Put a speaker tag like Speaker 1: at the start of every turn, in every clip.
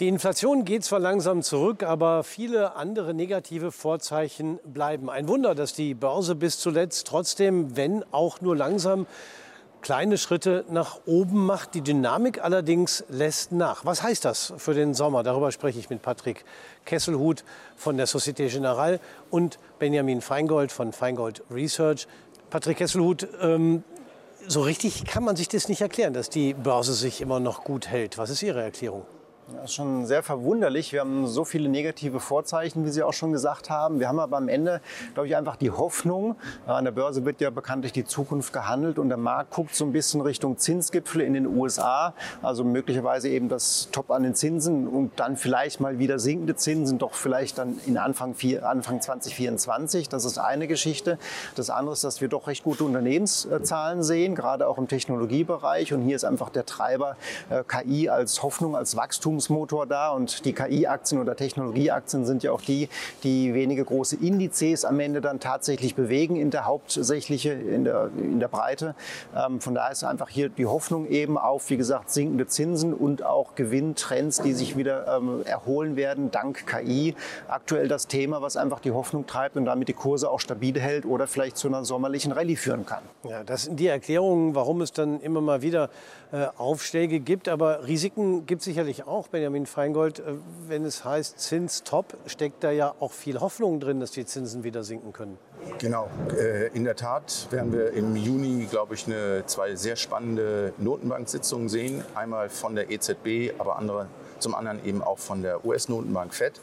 Speaker 1: Die Inflation geht zwar langsam zurück, aber viele andere negative Vorzeichen bleiben. Ein Wunder, dass die Börse bis zuletzt trotzdem, wenn auch nur langsam, kleine Schritte nach oben macht. Die Dynamik allerdings lässt nach. Was heißt das für den Sommer? Darüber spreche ich mit Patrick Kesselhut von der Societe Generale und Benjamin Feingold von Feingold Research. Patrick Kesselhut, ähm, so richtig kann man sich das nicht erklären, dass die Börse sich immer noch gut hält. Was ist Ihre Erklärung?
Speaker 2: Das ist schon sehr verwunderlich. Wir haben so viele negative Vorzeichen, wie Sie auch schon gesagt haben. Wir haben aber am Ende, glaube ich, einfach die Hoffnung. An der Börse wird ja bekanntlich die Zukunft gehandelt und der Markt guckt so ein bisschen Richtung Zinsgipfel in den USA. Also möglicherweise eben das Top an den Zinsen und dann vielleicht mal wieder sinkende Zinsen, doch vielleicht dann in Anfang, Anfang 2024. Das ist eine Geschichte. Das andere ist, dass wir doch recht gute Unternehmenszahlen sehen, gerade auch im Technologiebereich. Und hier ist einfach der Treiber äh, KI als Hoffnung, als Wachstum Wachstumsmotor da und die KI-Aktien oder Technologieaktien sind ja auch die, die wenige große Indizes am Ende dann tatsächlich bewegen in der hauptsächliche, in der, in der Breite. Ähm, von daher ist einfach hier die Hoffnung eben auf, wie gesagt, sinkende Zinsen und auch Gewinntrends, die sich wieder ähm, erholen werden dank KI. Aktuell das Thema, was einfach die Hoffnung treibt und damit die Kurse auch stabil hält oder vielleicht zu einer sommerlichen Rallye führen kann.
Speaker 1: Ja, das sind die Erklärungen, warum es dann immer mal wieder äh, Aufschläge gibt. Aber Risiken gibt es sicherlich auch auch, Benjamin Feingold, äh, wenn es heißt Zinstop, steckt da ja auch viel Hoffnung drin, dass die Zinsen wieder sinken können.
Speaker 3: Genau, äh, in der Tat werden wir im Juni, glaube ich, eine, zwei sehr spannende Notenbank-Sitzungen sehen. Einmal von der EZB, aber andere, zum anderen eben auch von der US-Notenbank FED.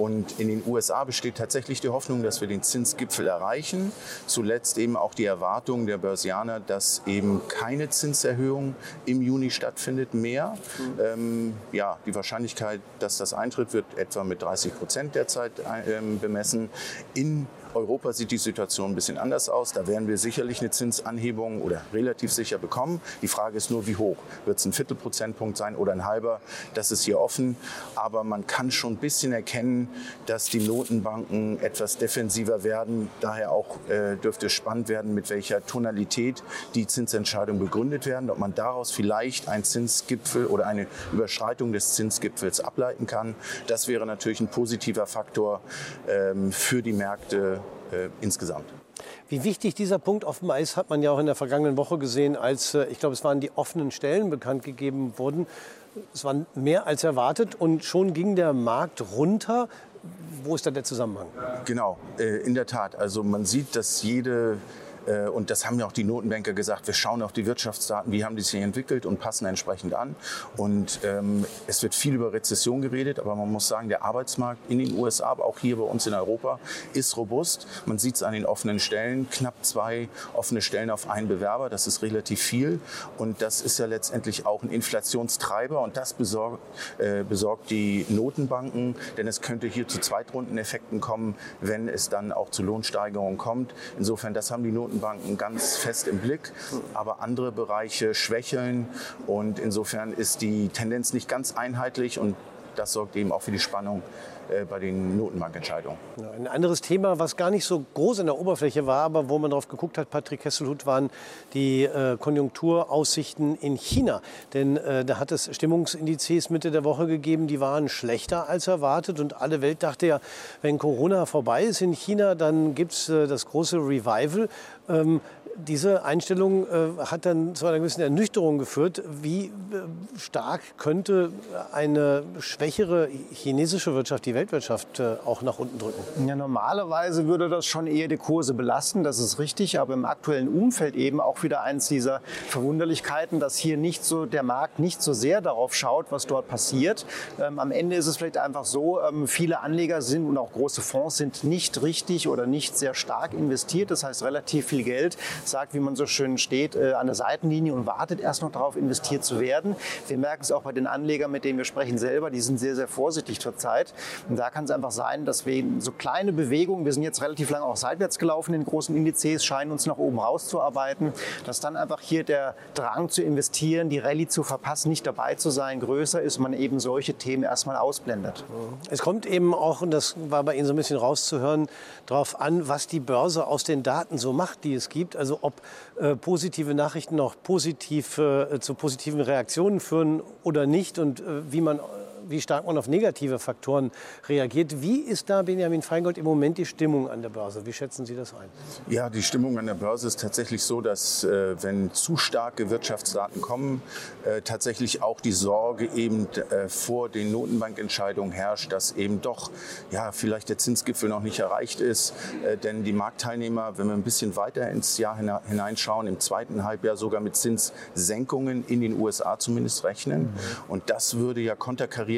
Speaker 3: Und in den USA besteht tatsächlich die Hoffnung, dass wir den Zinsgipfel erreichen. Zuletzt eben auch die Erwartung der Börsianer, dass eben keine Zinserhöhung im Juni stattfindet mehr. Mhm. Ähm, ja, die Wahrscheinlichkeit, dass das eintritt, wird etwa mit 30 Prozent derzeit äh, bemessen. In Europa sieht die Situation ein bisschen anders aus. Da werden wir sicherlich eine Zinsanhebung oder relativ sicher bekommen. Die Frage ist nur, wie hoch. Wird es ein Viertelprozentpunkt sein oder ein halber? Das ist hier offen. Aber man kann schon ein bisschen erkennen, dass die Notenbanken etwas defensiver werden. Daher auch äh, dürfte es spannend werden, mit welcher Tonalität die Zinsentscheidungen begründet werden. Ob man daraus vielleicht einen Zinsgipfel oder eine Überschreitung des Zinsgipfels ableiten kann. Das wäre natürlich ein positiver Faktor ähm, für die Märkte äh, insgesamt.
Speaker 1: Wie wichtig dieser Punkt offenbar ist, hat man ja auch in der vergangenen Woche gesehen, als äh, ich glaube, es waren die offenen Stellen bekannt gegeben wurden. Es waren mehr als erwartet und schon ging der Markt runter. Wo ist da der Zusammenhang?
Speaker 3: Genau, äh, in der Tat. Also man sieht, dass jede und das haben ja auch die Notenbanker gesagt, wir schauen auf die Wirtschaftsdaten, wie haben die sich entwickelt und passen entsprechend an. Und ähm, es wird viel über Rezession geredet, aber man muss sagen, der Arbeitsmarkt in den USA, aber auch hier bei uns in Europa, ist robust. Man sieht es an den offenen Stellen, knapp zwei offene Stellen auf einen Bewerber, das ist relativ viel. Und das ist ja letztendlich auch ein Inflationstreiber und das besorgt, äh, besorgt die Notenbanken, denn es könnte hier zu Zweitrundeneffekten kommen, wenn es dann auch zu Lohnsteigerungen kommt. Insofern, das haben die Notenbanken Notenbanken ganz fest im Blick, aber andere Bereiche schwächeln. Und insofern ist die Tendenz nicht ganz einheitlich und das sorgt eben auch für die Spannung äh, bei den Notenbankentscheidungen.
Speaker 1: Ein anderes Thema, was gar nicht so groß in der Oberfläche war, aber wo man darauf geguckt hat, Patrick Kesselhut, waren die äh, Konjunkturaussichten in China. Denn äh, da hat es Stimmungsindizes Mitte der Woche gegeben, die waren schlechter als erwartet. Und alle Welt dachte ja, wenn Corona vorbei ist in China, dann gibt es das große Revival. Ähm, diese Einstellung äh, hat dann zu einer gewissen Ernüchterung geführt. Wie äh, stark könnte eine schwächere chinesische Wirtschaft die Weltwirtschaft äh, auch nach unten drücken?
Speaker 2: Ja, normalerweise würde das schon eher die Kurse belasten, das ist richtig. Aber im aktuellen Umfeld eben auch wieder eins dieser Verwunderlichkeiten, dass hier nicht so der Markt nicht so sehr darauf schaut, was dort passiert. Ähm, am Ende ist es vielleicht einfach so, ähm, viele Anleger sind und auch große Fonds sind nicht richtig oder nicht sehr stark investiert. Das heißt, relativ viel Geld sagt, wie man so schön steht, äh, an der Seitenlinie und wartet erst noch darauf, investiert zu werden. Wir merken es auch bei den Anlegern, mit denen wir sprechen selber, die sind sehr, sehr vorsichtig zurzeit. Und da kann es einfach sein, dass wir so kleine Bewegungen, wir sind jetzt relativ lange auch seitwärts gelaufen in großen Indizes, scheinen uns nach oben rauszuarbeiten, dass dann einfach hier der Drang zu investieren, die Rallye zu verpassen, nicht dabei zu sein, größer ist, man eben solche Themen erstmal ausblendet.
Speaker 1: Es kommt eben auch, und das war bei Ihnen so ein bisschen rauszuhören, darauf an, was die Börse aus den Daten so macht, die es gibt. Also ob äh, positive Nachrichten noch positiv, äh, zu positiven Reaktionen führen oder nicht und äh, wie man wie stark man auf negative Faktoren reagiert. Wie ist da, Benjamin Feingold, im Moment die Stimmung an der Börse? Wie schätzen Sie das ein?
Speaker 3: Ja, die Stimmung an der Börse ist tatsächlich so, dass äh, wenn zu starke Wirtschaftsdaten kommen, äh, tatsächlich auch die Sorge eben äh, vor den Notenbankentscheidungen herrscht, dass eben doch ja, vielleicht der Zinsgipfel noch nicht erreicht ist. Äh, denn die Marktteilnehmer, wenn wir ein bisschen weiter ins Jahr hineinschauen, im zweiten Halbjahr sogar mit Zinssenkungen in den USA zumindest rechnen. Mhm. Und das würde ja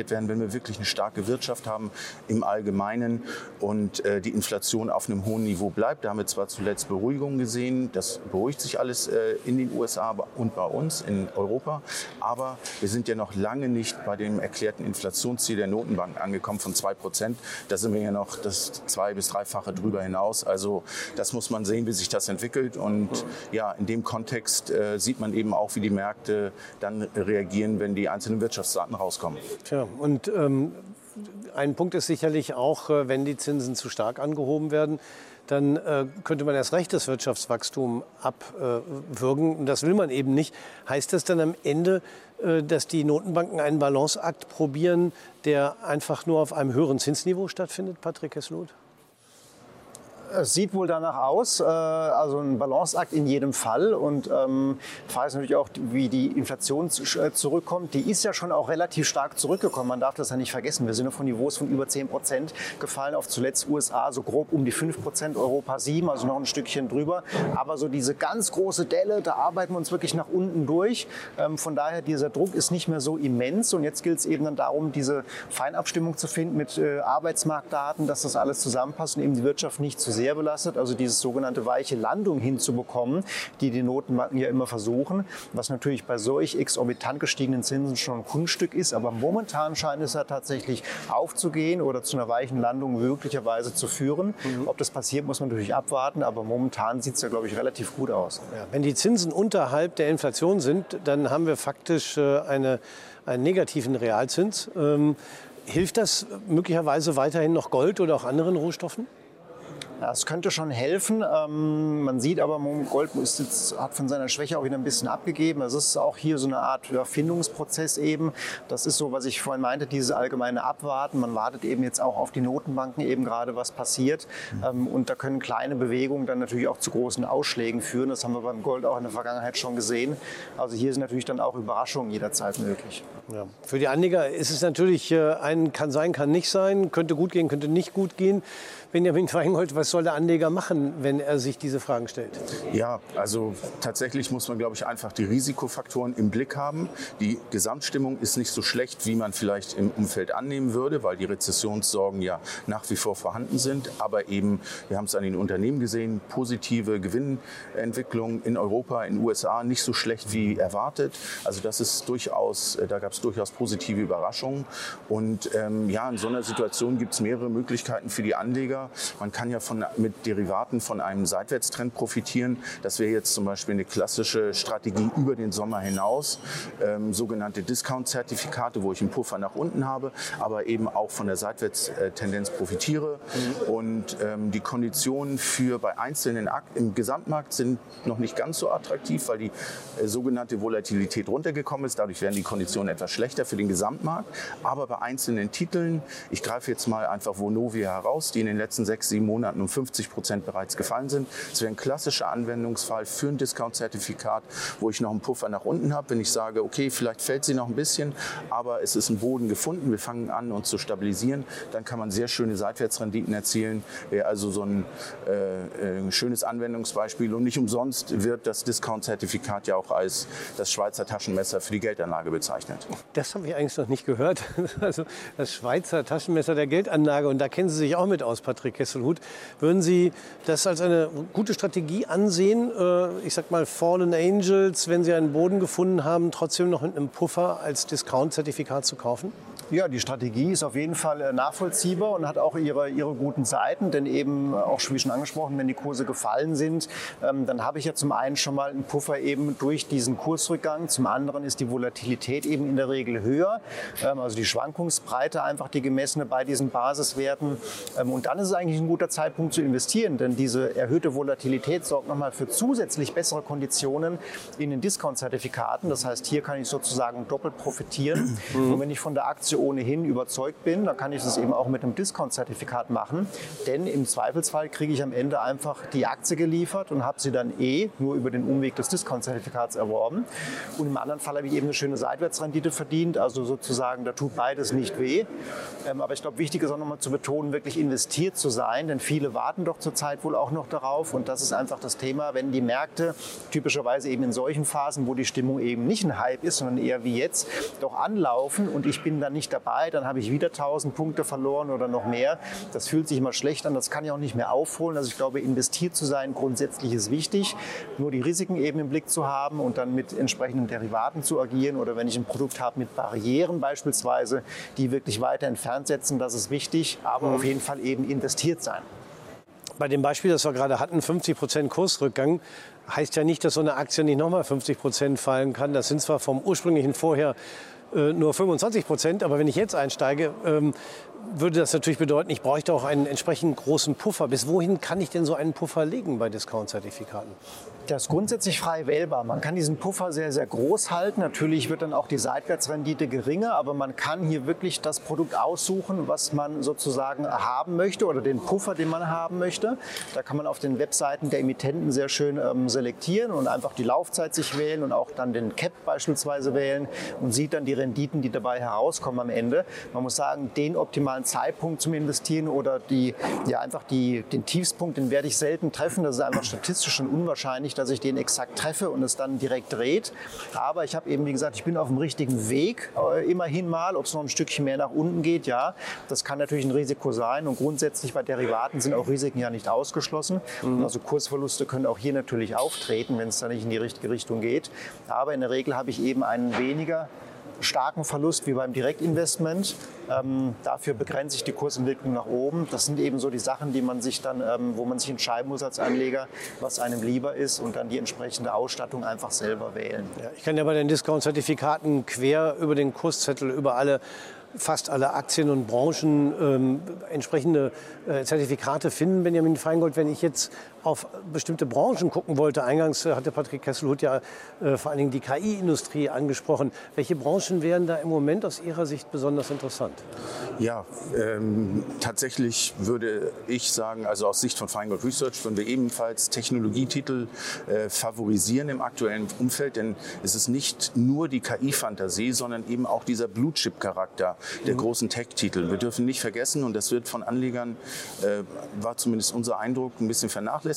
Speaker 3: konterkariert werden, wenn wir wirklich eine starke Wirtschaft haben im Allgemeinen und äh, die Inflation auf einem hohen Niveau bleibt. Da haben wir zwar zuletzt Beruhigung gesehen, das beruhigt sich alles äh, in den USA und bei uns in Europa, aber wir sind ja noch lange nicht bei dem erklärten Inflationsziel der Notenbank angekommen von 2 Prozent. Da sind wir ja noch das zwei- bis dreifache drüber hinaus. Also das muss man sehen, wie sich das entwickelt. Und ja, in dem Kontext äh, sieht man eben auch, wie die Märkte dann reagieren, wenn die einzelnen Wirtschaftsdaten rauskommen.
Speaker 1: Tja, und ähm, ein Punkt ist sicherlich auch, äh, wenn die Zinsen zu stark angehoben werden, dann äh, könnte man erst recht das Wirtschaftswachstum abwürgen. das will man eben nicht. Heißt das dann am Ende, äh, dass die Notenbanken einen Balanceakt probieren, der einfach nur auf einem höheren Zinsniveau stattfindet, Patrick Hesselhuth?
Speaker 2: Es sieht wohl danach aus, äh, also ein Balanceakt in jedem Fall. Und ähm, Frage ist natürlich auch, wie die Inflation äh, zurückkommt. Die ist ja schon auch relativ stark zurückgekommen. Man darf das ja nicht vergessen. Wir sind von Niveaus von über 10 Prozent gefallen auf zuletzt USA so grob um die 5 Prozent, Europa 7, also noch ein Stückchen drüber. Aber so diese ganz große Delle, da arbeiten wir uns wirklich nach unten durch. Ähm, von daher, dieser Druck ist nicht mehr so immens. Und jetzt gilt es eben dann darum, diese Feinabstimmung zu finden mit äh, Arbeitsmarktdaten, dass das alles zusammenpasst und eben die Wirtschaft nicht zu sehr sehr belastet, also diese sogenannte weiche Landung hinzubekommen, die die Notenbanken ja immer versuchen, was natürlich bei solch exorbitant gestiegenen Zinsen schon ein Kunststück ist. Aber momentan scheint es ja tatsächlich aufzugehen oder zu einer weichen Landung möglicherweise zu führen. Mhm. Ob das passiert, muss man natürlich abwarten, aber momentan sieht es ja, glaube ich, relativ gut aus.
Speaker 1: Ja, wenn die Zinsen unterhalb der Inflation sind, dann haben wir faktisch äh, eine, einen negativen Realzins. Ähm, hilft das möglicherweise weiterhin noch Gold oder auch anderen Rohstoffen?
Speaker 2: Das könnte schon helfen. Ähm, man sieht aber, Gold ist jetzt, hat von seiner Schwäche auch wieder ein bisschen abgegeben. Das ist auch hier so eine Art Erfindungsprozess eben. Das ist so, was ich vorhin meinte, dieses allgemeine Abwarten. Man wartet eben jetzt auch auf die Notenbanken eben gerade, was passiert. Ähm, und da können kleine Bewegungen dann natürlich auch zu großen Ausschlägen führen. Das haben wir beim Gold auch in der Vergangenheit schon gesehen. Also hier sind natürlich dann auch Überraschungen jederzeit möglich.
Speaker 1: Ja. Für die Anleger ist es natürlich äh, ein kann sein, kann nicht sein, könnte gut gehen, könnte nicht gut gehen. Benjamin Feingold, was soll der Anleger machen, wenn er sich diese Fragen stellt?
Speaker 3: Ja, also tatsächlich muss man, glaube ich, einfach die Risikofaktoren im Blick haben. Die Gesamtstimmung ist nicht so schlecht, wie man vielleicht im Umfeld annehmen würde, weil die Rezessionssorgen ja nach wie vor vorhanden sind. Aber eben, wir haben es an den Unternehmen gesehen, positive Gewinnentwicklung in Europa, in den USA nicht so schlecht wie erwartet. Also das ist durchaus, äh, da gab es durchaus positive Überraschungen. Und ähm, ja, in so einer Situation gibt es mehrere Möglichkeiten für die Anleger. Man kann ja von, mit Derivaten von einem Seitwärtstrend profitieren. Das wäre jetzt zum Beispiel eine klassische Strategie über den Sommer hinaus, ähm, sogenannte Discount-Zertifikate, wo ich einen Puffer nach unten habe, aber eben auch von der Seitwärtstendenz profitiere. Mhm. Und ähm, die Konditionen für bei einzelnen Akten im Gesamtmarkt sind noch nicht ganz so attraktiv, weil die äh, sogenannte Volatilität runtergekommen ist. Dadurch werden die Konditionen etwas schlechter für den Gesamtmarkt. Aber bei einzelnen Titeln, ich greife jetzt mal einfach Vonovia heraus, die in den letzten letzten sechs, sieben Monaten um 50 Prozent bereits gefallen sind. Das wäre ein klassischer Anwendungsfall für ein Discount-Zertifikat, wo ich noch einen Puffer nach unten habe, wenn ich sage, okay, vielleicht fällt sie noch ein bisschen, aber es ist ein Boden gefunden, wir fangen an, uns zu stabilisieren, dann kann man sehr schöne Seitwärtsrenditen erzielen. Wäre also so ein äh, äh, schönes Anwendungsbeispiel und nicht umsonst wird das Discount-Zertifikat ja auch als das Schweizer Taschenmesser für die Geldanlage bezeichnet.
Speaker 1: Das habe ich eigentlich noch nicht gehört. Also das Schweizer Taschenmesser der Geldanlage und da kennen Sie sich auch mit aus, Patrick. Patrick Kesselhut. Würden Sie das als eine gute Strategie ansehen, äh, ich sag mal Fallen Angels, wenn Sie einen Boden gefunden haben, trotzdem noch mit einem Puffer als Discount-Zertifikat zu kaufen?
Speaker 2: Ja, die Strategie ist auf jeden Fall äh, nachvollziehbar und hat auch ihre, ihre guten Seiten. Denn eben, äh, auch wie schon angesprochen, wenn die Kurse gefallen sind, ähm, dann habe ich ja zum einen schon mal einen Puffer eben durch diesen Kursrückgang. Zum anderen ist die Volatilität eben in der Regel höher. Ähm, also die Schwankungsbreite einfach die gemessene bei diesen Basiswerten. Ähm, und dann ist es eigentlich ein guter Zeitpunkt zu investieren, denn diese erhöhte Volatilität sorgt nochmal für zusätzlich bessere Konditionen in den Discount-Zertifikaten. Das heißt, hier kann ich sozusagen doppelt profitieren. Mhm. Und wenn ich von der Aktie ohnehin überzeugt bin, dann kann ich das eben auch mit einem Discount-Zertifikat machen. Denn im Zweifelsfall kriege ich am Ende einfach die Aktie geliefert und habe sie dann eh nur über den Umweg des Discount-Zertifikats erworben. Und im anderen Fall habe ich eben eine schöne Seitwärtsrendite verdient. Also sozusagen, da tut beides nicht weh. Ähm, aber ich glaube, wichtig ist auch nochmal zu betonen, wirklich investiert zu sein. Denn viele warten doch zurzeit wohl auch noch darauf. Und das ist einfach das Thema, wenn die Märkte typischerweise eben in solchen Phasen, wo die Stimmung eben nicht ein Hype ist, sondern eher wie jetzt, doch anlaufen und ich bin dann nicht dabei, dann habe ich wieder 1000 Punkte verloren oder noch mehr. Das fühlt sich immer schlecht an, das kann ich auch nicht mehr aufholen. Also ich glaube, investiert zu sein grundsätzlich ist wichtig, nur die Risiken eben im Blick zu haben und dann mit entsprechenden Derivaten zu agieren oder wenn ich ein Produkt habe mit Barrieren beispielsweise, die wirklich weiter entfernt setzen, das ist wichtig, aber mhm. auf jeden Fall eben investiert sein.
Speaker 1: Bei dem Beispiel, das wir gerade hatten, 50 Prozent Kursrückgang, heißt ja nicht, dass so eine Aktie nicht nochmal 50 Prozent fallen kann. Das sind zwar vom ursprünglichen vorher nur 25 Prozent, aber wenn ich jetzt einsteige, ähm, würde das natürlich bedeuten, ich bräuchte auch einen entsprechend großen Puffer. Bis wohin kann ich denn so einen Puffer legen bei Discount-Zertifikaten?
Speaker 2: Das ist grundsätzlich frei wählbar. Man kann diesen Puffer sehr, sehr groß halten. Natürlich wird dann auch die Seitwärtsrendite geringer, aber man kann hier wirklich das Produkt aussuchen, was man sozusagen haben möchte oder den Puffer, den man haben möchte. Da kann man auf den Webseiten der Emittenten sehr schön ähm, selektieren und einfach die Laufzeit sich wählen und auch dann den Cap beispielsweise wählen und sieht dann die Renditen, die dabei herauskommen am Ende. Man muss sagen, den optimalen Zeitpunkt zum Investieren oder die, ja, einfach die, den Tiefspunkt, den werde ich selten treffen. Das ist einfach statistisch schon unwahrscheinlich dass ich den exakt treffe und es dann direkt dreht. Aber ich habe eben, wie gesagt, ich bin auf dem richtigen Weg, äh, immerhin mal. Ob es noch ein Stückchen mehr nach unten geht, ja, das kann natürlich ein Risiko sein. Und grundsätzlich bei Derivaten sind auch Risiken ja nicht ausgeschlossen. Mhm. Also Kursverluste können auch hier natürlich auftreten, wenn es da nicht in die richtige Richtung geht. Aber in der Regel habe ich eben einen weniger starken Verlust wie beim Direktinvestment. Ähm, dafür begrenze ich die Kursentwicklung nach oben. Das sind eben so die Sachen, die man sich dann, ähm, wo man sich entscheiden muss als Anleger, was einem lieber ist und dann die entsprechende Ausstattung einfach selber wählen.
Speaker 1: Ja, ich kann ja bei den Discount-Zertifikaten quer über den Kurszettel über alle fast alle Aktien und Branchen ähm, entsprechende äh, Zertifikate finden. Benjamin Feingold, wenn ich jetzt auf bestimmte Branchen gucken wollte, eingangs äh, hatte Patrick Kesselhut ja äh, vor allen Dingen die KI-Industrie angesprochen. Welche Branchen wären da im Moment aus Ihrer Sicht besonders interessant?
Speaker 3: Ja, ähm, tatsächlich würde ich sagen, also aus Sicht von Feingold Research würden wir ebenfalls Technologietitel äh, favorisieren im aktuellen Umfeld, denn es ist nicht nur die KI-Fantasie, sondern eben auch dieser Blue-Chip-Charakter der mhm. großen Tech-Titel. Wir dürfen nicht vergessen, und das wird von Anlegern äh, war zumindest unser Eindruck, ein bisschen vernachlässigt.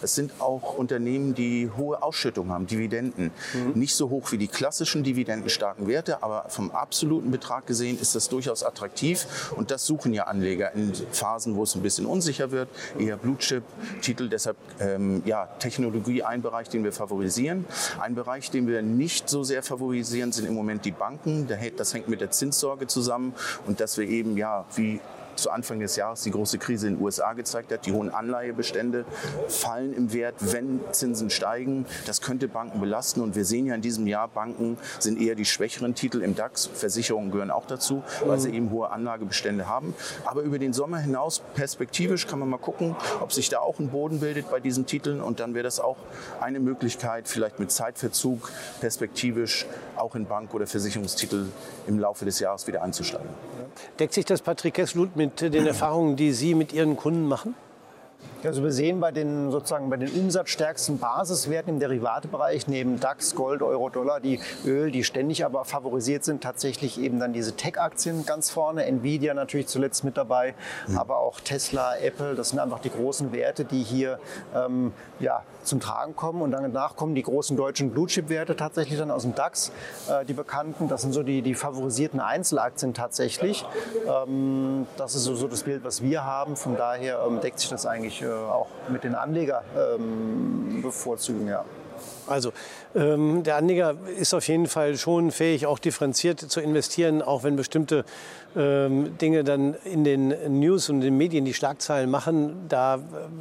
Speaker 3: Das sind auch Unternehmen, die hohe Ausschüttungen haben, Dividenden. Mhm. Nicht so hoch wie die klassischen dividendenstarken Werte, aber vom absoluten Betrag gesehen ist das durchaus attraktiv. Und das suchen ja Anleger in Phasen, wo es ein bisschen unsicher wird. Eher Blue-Chip-Titel. Deshalb ähm, ja, Technologie ein Bereich, den wir favorisieren. Ein Bereich, den wir nicht so sehr favorisieren, sind im Moment die Banken. Das hängt mit der Zinssorge zusammen und dass wir eben ja wie zu Anfang des Jahres die große Krise in den USA gezeigt hat. Die hohen Anleihebestände fallen im Wert, wenn Zinsen steigen. Das könnte Banken belasten. Und wir sehen ja in diesem Jahr, Banken sind eher die schwächeren Titel im DAX. Versicherungen gehören auch dazu, weil sie eben hohe Anlagebestände haben. Aber über den Sommer hinaus perspektivisch kann man mal gucken, ob sich da auch ein Boden bildet bei diesen Titeln. Und dann wäre das auch eine Möglichkeit, vielleicht mit Zeitverzug perspektivisch auch in Bank- oder Versicherungstitel im Laufe des Jahres wieder einzusteigen.
Speaker 1: Deckt sich das Patrick Kesslut mit den Erfahrungen, die Sie mit Ihren Kunden machen?
Speaker 2: Also wir sehen bei den sozusagen bei den umsatzstärksten Basiswerten im Derivatebereich neben DAX, Gold, Euro, Dollar, die Öl, die ständig aber favorisiert sind, tatsächlich eben dann diese Tech-Aktien ganz vorne. Nvidia natürlich zuletzt mit dabei, mhm. aber auch Tesla, Apple. Das sind einfach die großen Werte, die hier ähm, ja, zum Tragen kommen. Und danach kommen die großen deutschen Blue-Chip-Werte tatsächlich dann aus dem DAX, äh, die bekannten. Das sind so die, die favorisierten Einzelaktien tatsächlich. Ähm, das ist so, so, das Bild, was wir haben. Von daher ähm, deckt sich das eigentlich äh, auch mit den Anleger ähm, bevorzugen. Ja.
Speaker 1: Also ähm, der Anleger ist auf jeden Fall schon fähig, auch differenziert zu investieren, auch wenn bestimmte ähm, Dinge dann in den News und den Medien die Schlagzeilen machen. Da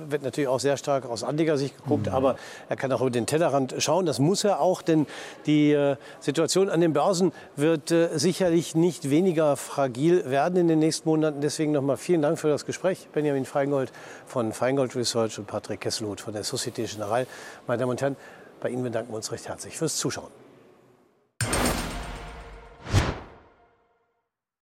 Speaker 1: wird natürlich auch sehr stark aus Anlegersicht geguckt, mhm. aber er kann auch über den Tellerrand schauen. Das muss er auch, denn die äh, Situation an den Börsen wird äh, sicherlich nicht weniger fragil werden in den nächsten Monaten. Deswegen nochmal vielen Dank für das Gespräch, Benjamin Feingold von Feingold Research und Patrick Kesselhut von der Societe Generale. Meine Damen und Herren, bei Ihnen bedanken wir uns recht herzlich fürs Zuschauen.